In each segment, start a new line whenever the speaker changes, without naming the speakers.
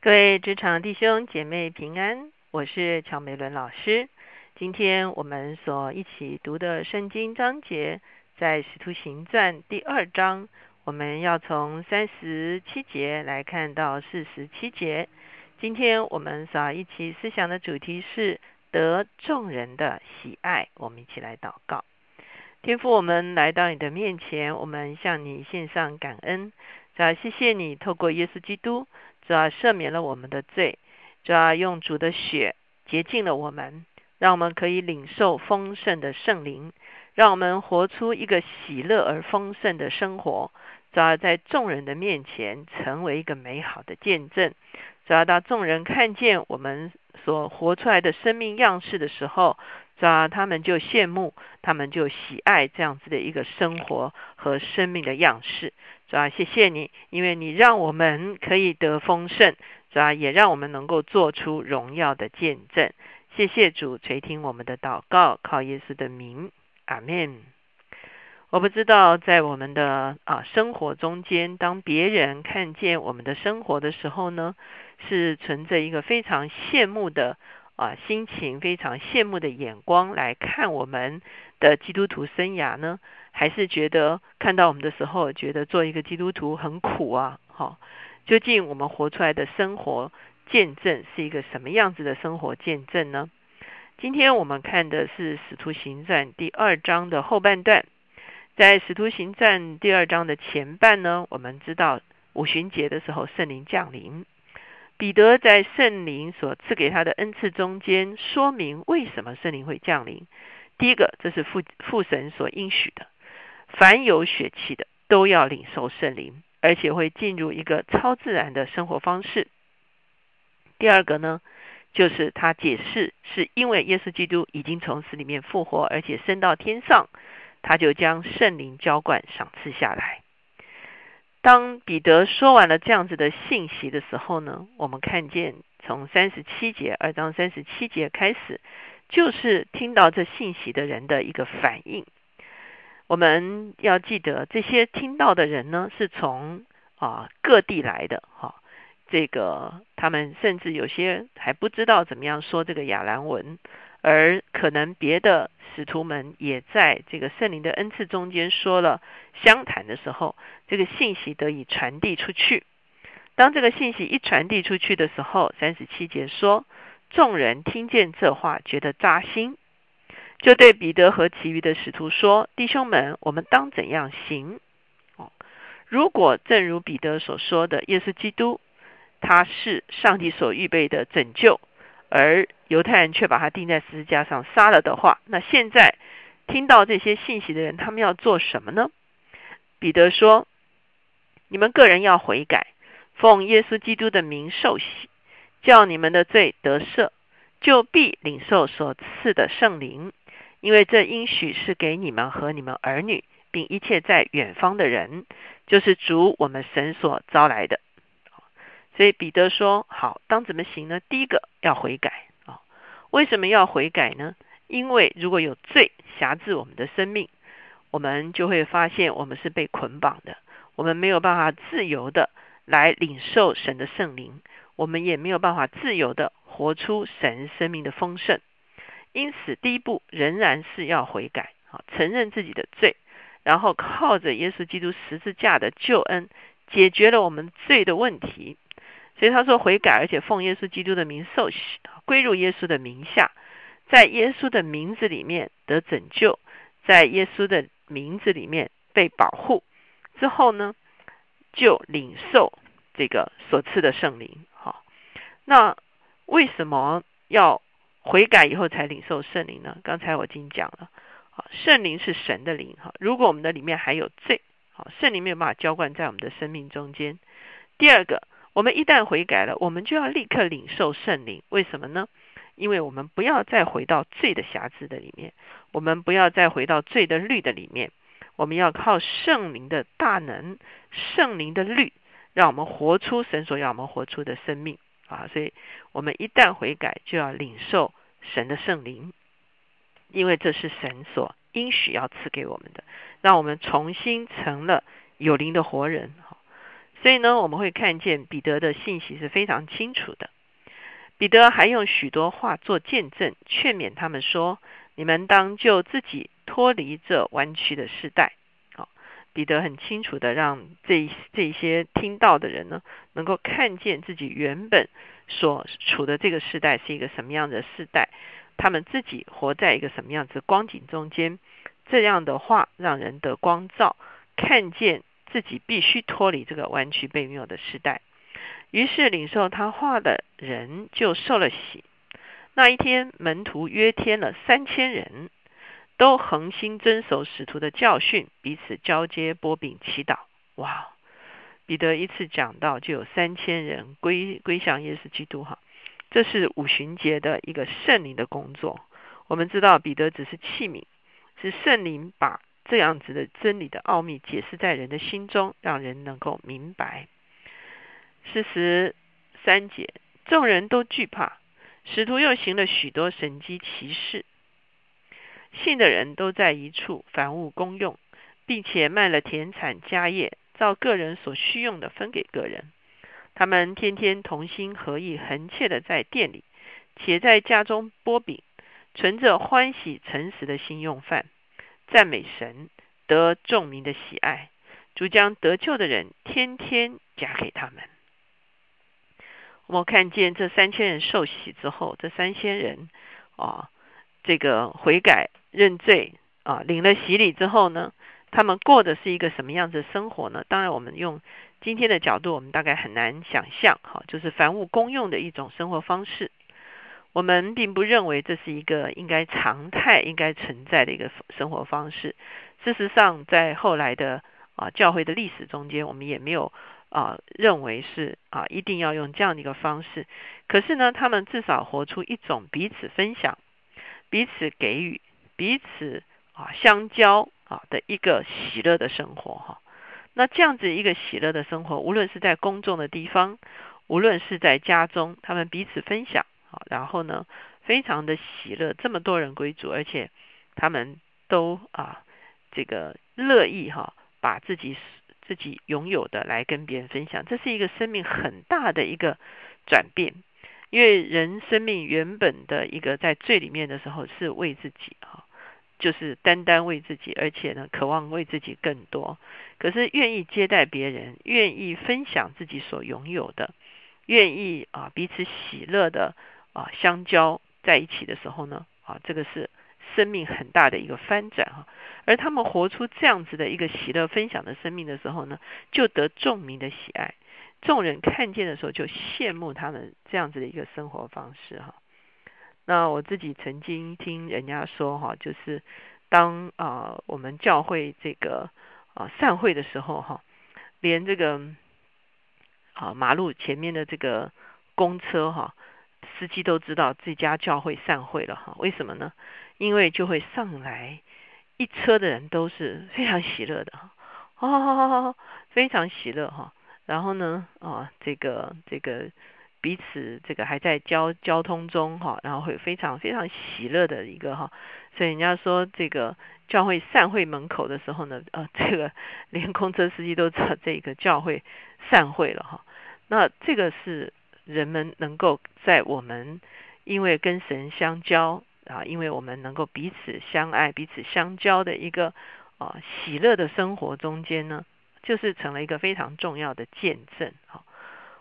各位职场弟兄姐妹平安，我是乔美伦老师。今天我们所一起读的圣经章节在《使徒行传》第二章，我们要从三十七节来看到四十七节。今天我们所一起思想的主题是得众人的喜爱。我们一起来祷告，天父，我们来到你的面前，我们向你献上感恩，主要谢谢你透过耶稣基督。主要赦免了我们的罪，主要用主的血洁净了我们，让我们可以领受丰盛的圣灵，让我们活出一个喜乐而丰盛的生活。主要在众人的面前成为一个美好的见证。主要当众人看见我们所活出来的生命样式的时候，主要他们就羡慕，他们就喜爱这样子的一个生活和生命的样式。主要谢谢你，因为你让我们可以得丰盛，主要也让我们能够做出荣耀的见证。谢谢主垂听我们的祷告，靠耶稣的名，阿门。我不知道在我们的啊生活中间，当别人看见我们的生活的时候呢，是存着一个非常羡慕的啊心情，非常羡慕的眼光来看我们的基督徒生涯呢？还是觉得看到我们的时候，觉得做一个基督徒很苦啊？好，究竟我们活出来的生活见证是一个什么样子的生活见证呢？今天我们看的是《使徒行传》第二章的后半段。在《使徒行传》第二章的前半呢，我们知道五旬节的时候圣灵降临，彼得在圣灵所赐给他的恩赐中间，说明为什么圣灵会降临。第一个，这是父父神所应许的。凡有血气的都要领受圣灵，而且会进入一个超自然的生活方式。第二个呢，就是他解释是因为耶稣基督已经从死里面复活，而且升到天上，他就将圣灵浇灌赏赐下来。当彼得说完了这样子的信息的时候呢，我们看见从三十七节二章三十七节开始，就是听到这信息的人的一个反应。我们要记得，这些听到的人呢，是从啊各地来的哈。这个他们甚至有些还不知道怎么样说这个亚兰文，而可能别的使徒们也在这个圣灵的恩赐中间说了相谈的时候，这个信息得以传递出去。当这个信息一传递出去的时候，三十七节说，众人听见这话，觉得扎心。就对彼得和其余的使徒说：“弟兄们，我们当怎样行？哦，如果正如彼得所说的，耶稣基督他是上帝所预备的拯救，而犹太人却把他钉在十字架上杀了的话，那现在听到这些信息的人，他们要做什么呢？”彼得说：“你们个人要悔改，奉耶稣基督的名受洗，叫你们的罪得赦，就必领受所赐的圣灵。”因为这应许是给你们和你们儿女，并一切在远方的人，就是主我们神所招来的。所以彼得说：“好，当怎么行呢？第一个要悔改啊！为什么要悔改呢？因为如果有罪辖制我们的生命，我们就会发现我们是被捆绑的，我们没有办法自由的来领受神的圣灵，我们也没有办法自由的活出神生命的丰盛。”因此，第一步仍然是要悔改，啊，承认自己的罪，然后靠着耶稣基督十字架的救恩，解决了我们罪的问题。所以他说悔改，而且奉耶稣基督的名受洗，归入耶稣的名下，在耶稣的名字里面得拯救，在耶稣的名字里面被保护之后呢，就领受这个所赐的圣灵。好，那为什么要？悔改以后才领受圣灵呢？刚才我已经讲了，好，圣灵是神的灵哈。如果我们的里面还有罪，好，圣灵没有办法浇灌在我们的生命中间。第二个，我们一旦悔改了，我们就要立刻领受圣灵。为什么呢？因为我们不要再回到罪的瑕疵的里面，我们不要再回到罪的律的里面，我们要靠圣灵的大能、圣灵的律，让我们活出神所要我们活出的生命啊！所以，我们一旦悔改，就要领受。神的圣灵，因为这是神所应许要赐给我们的，让我们重新成了有灵的活人。所以呢，我们会看见彼得的信息是非常清楚的。彼得还用许多话做见证，劝勉他们说：“你们当就自己脱离这弯曲的时代。”好，彼得很清楚的让这这些听到的人呢，能够看见自己原本所处的这个时代是一个什么样的时代，他们自己活在一个什么样子光景中间。这样的话，让人得光照，看见。自己必须脱离这个弯曲被谬的时代，于是领受他话的人就受了洗。那一天，门徒约添了三千人，都恒心遵守使徒的教训，彼此交接波饼祈祷。哇！彼得一次讲到就有三千人归归向耶稣基督，哈，这是五旬节的一个圣灵的工作。我们知道彼得只是器皿，是圣灵把。这样子的真理的奥秘解释在人的心中，让人能够明白。四十三节，众人都惧怕，使徒又行了许多神迹奇事，信的人都在一处，凡物公用，并且卖了田产家业，照个人所需用的分给个人。他们天天同心合意，恒切的在店里，且在家中剥饼，存着欢喜诚实的心用饭。赞美神，得众民的喜爱。主将得救的人天天加给他们。我们看见这三千人受洗之后，这三千人啊，这个悔改认罪啊，领了洗礼之后呢，他们过的是一个什么样子的生活呢？当然，我们用今天的角度，我们大概很难想象，哈，就是凡物公用的一种生活方式。我们并不认为这是一个应该常态、应该存在的一个生活方式。事实上，在后来的啊教会的历史中间，我们也没有啊认为是啊一定要用这样的一个方式。可是呢，他们至少活出一种彼此分享、彼此给予、彼此啊相交啊的一个喜乐的生活哈。那这样子一个喜乐的生活，无论是在公众的地方，无论是在家中，他们彼此分享。啊，然后呢，非常的喜乐，这么多人归主，而且他们都啊，这个乐意哈，把自己自己拥有的来跟别人分享，这是一个生命很大的一个转变。因为人生命原本的一个在最里面的时候是为自己哈，就是单单为自己，而且呢，渴望为自己更多。可是愿意接待别人，愿意分享自己所拥有的，愿意啊彼此喜乐的。啊，相交在一起的时候呢，啊，这个是生命很大的一个翻转哈。而他们活出这样子的一个喜乐分享的生命的时候呢，就得众民的喜爱，众人看见的时候就羡慕他们这样子的一个生活方式哈。那我自己曾经听人家说哈，就是当啊我们教会这个啊散会的时候哈，连这个啊马路前面的这个公车哈。司机都知道这家教会散会了哈？为什么呢？因为就会上来一车的人都是非常喜乐的哈，哦，非常喜乐哈。然后呢，啊，这个这个彼此这个还在交交通中哈，然后会非常非常喜乐的一个哈。所以人家说这个教会散会门口的时候呢，呃，这个连公车司机都知道这个教会散会了哈。那这个是。人们能够在我们因为跟神相交啊，因为我们能够彼此相爱、彼此相交的一个啊喜乐的生活中间呢，就是成了一个非常重要的见证。啊，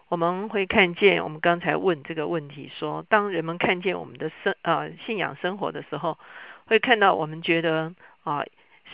我们会看见，我们刚才问这个问题，说当人们看见我们的生啊信仰生活的时候，会看到我们觉得啊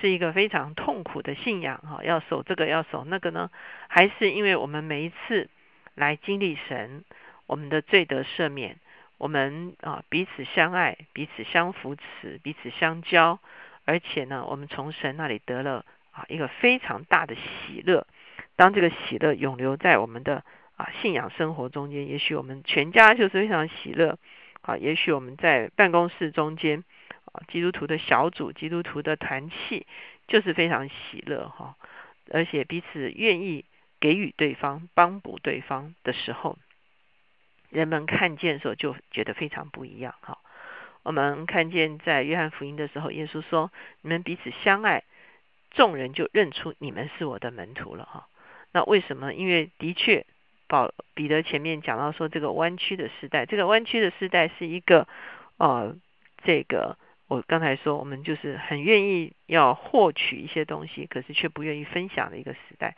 是一个非常痛苦的信仰哈，要守这个要守那个呢，还是因为我们每一次来经历神？我们的罪得赦免，我们啊彼此相爱，彼此相扶持，彼此相交，而且呢，我们从神那里得了啊一个非常大的喜乐。当这个喜乐永留在我们的啊信仰生活中间，也许我们全家就是非常喜乐啊。也许我们在办公室中间啊，基督徒的小组、基督徒的团契就是非常喜乐哈，而且彼此愿意给予对方、帮补对方的时候。人们看见时候就觉得非常不一样哈。我们看见在约翰福音的时候，耶稣说：“你们彼此相爱，众人就认出你们是我的门徒了哈。”那为什么？因为的确，保彼得前面讲到说，这个弯曲的时代，这个弯曲的时代是一个呃，这个我刚才说，我们就是很愿意要获取一些东西，可是却不愿意分享的一个时代。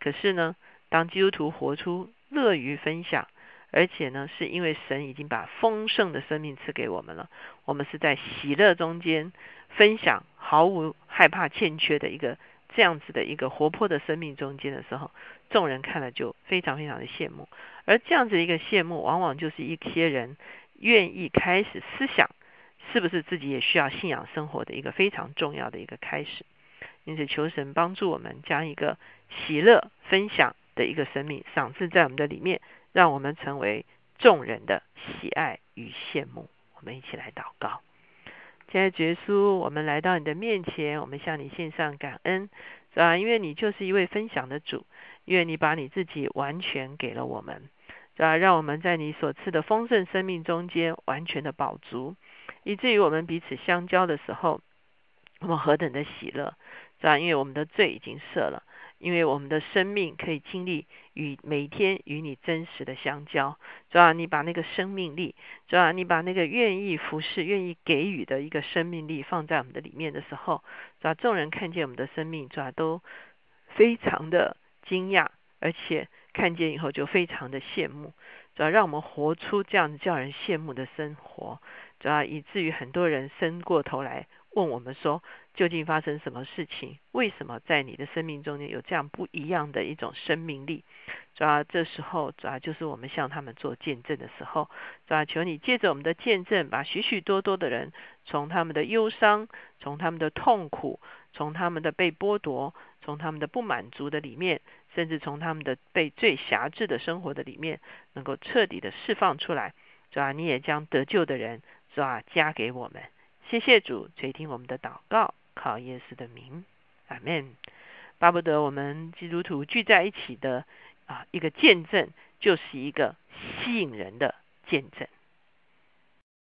可是呢，当基督徒活出乐于分享，而且呢，是因为神已经把丰盛的生命赐给我们了，我们是在喜乐中间分享，毫无害怕欠缺的一个这样子的一个活泼的生命中间的时候，众人看了就非常非常的羡慕。而这样子一个羡慕，往往就是一些人愿意开始思想，是不是自己也需要信仰生活的一个非常重要的一个开始。因此，求神帮助我们将一个喜乐分享的一个生命赏赐在我们的里面。让我们成为众人的喜爱与羡慕。我们一起来祷告。亲爱的耶稣，我们来到你的面前，我们向你献上感恩，是吧？因为你就是一位分享的主，愿你把你自己完全给了我们，是吧？让我们在你所赐的丰盛生命中间完全的饱足，以至于我们彼此相交的时候，我们何等的喜乐，是吧？因为我们的罪已经赦了。因为我们的生命可以经历与每天与你真实的相交，主要你把那个生命力，主要你把那个愿意服侍、愿意给予的一个生命力放在我们的里面的时候，主要众人看见我们的生命，主要都非常的惊讶，而且看见以后就非常的羡慕，主要让我们活出这样叫人羡慕的生活，主要以至于很多人伸过头来。问我们说，究竟发生什么事情？为什么在你的生命中间有这样不一样的一种生命力？主要这时候，主要就是我们向他们做见证的时候。主要求你借着我们的见证，把许许多多的人从他们的忧伤、从他们的痛苦、从他们的被剥夺、从他们的不满足的里面，甚至从他们的被最辖制的生活的里面，能够彻底的释放出来。主要你也将得救的人，主要加给我们。谢谢主垂听我们的祷告，靠耶稣的名，阿门。巴不得我们基督徒聚在一起的啊，一个见证就是一个吸引人的见证。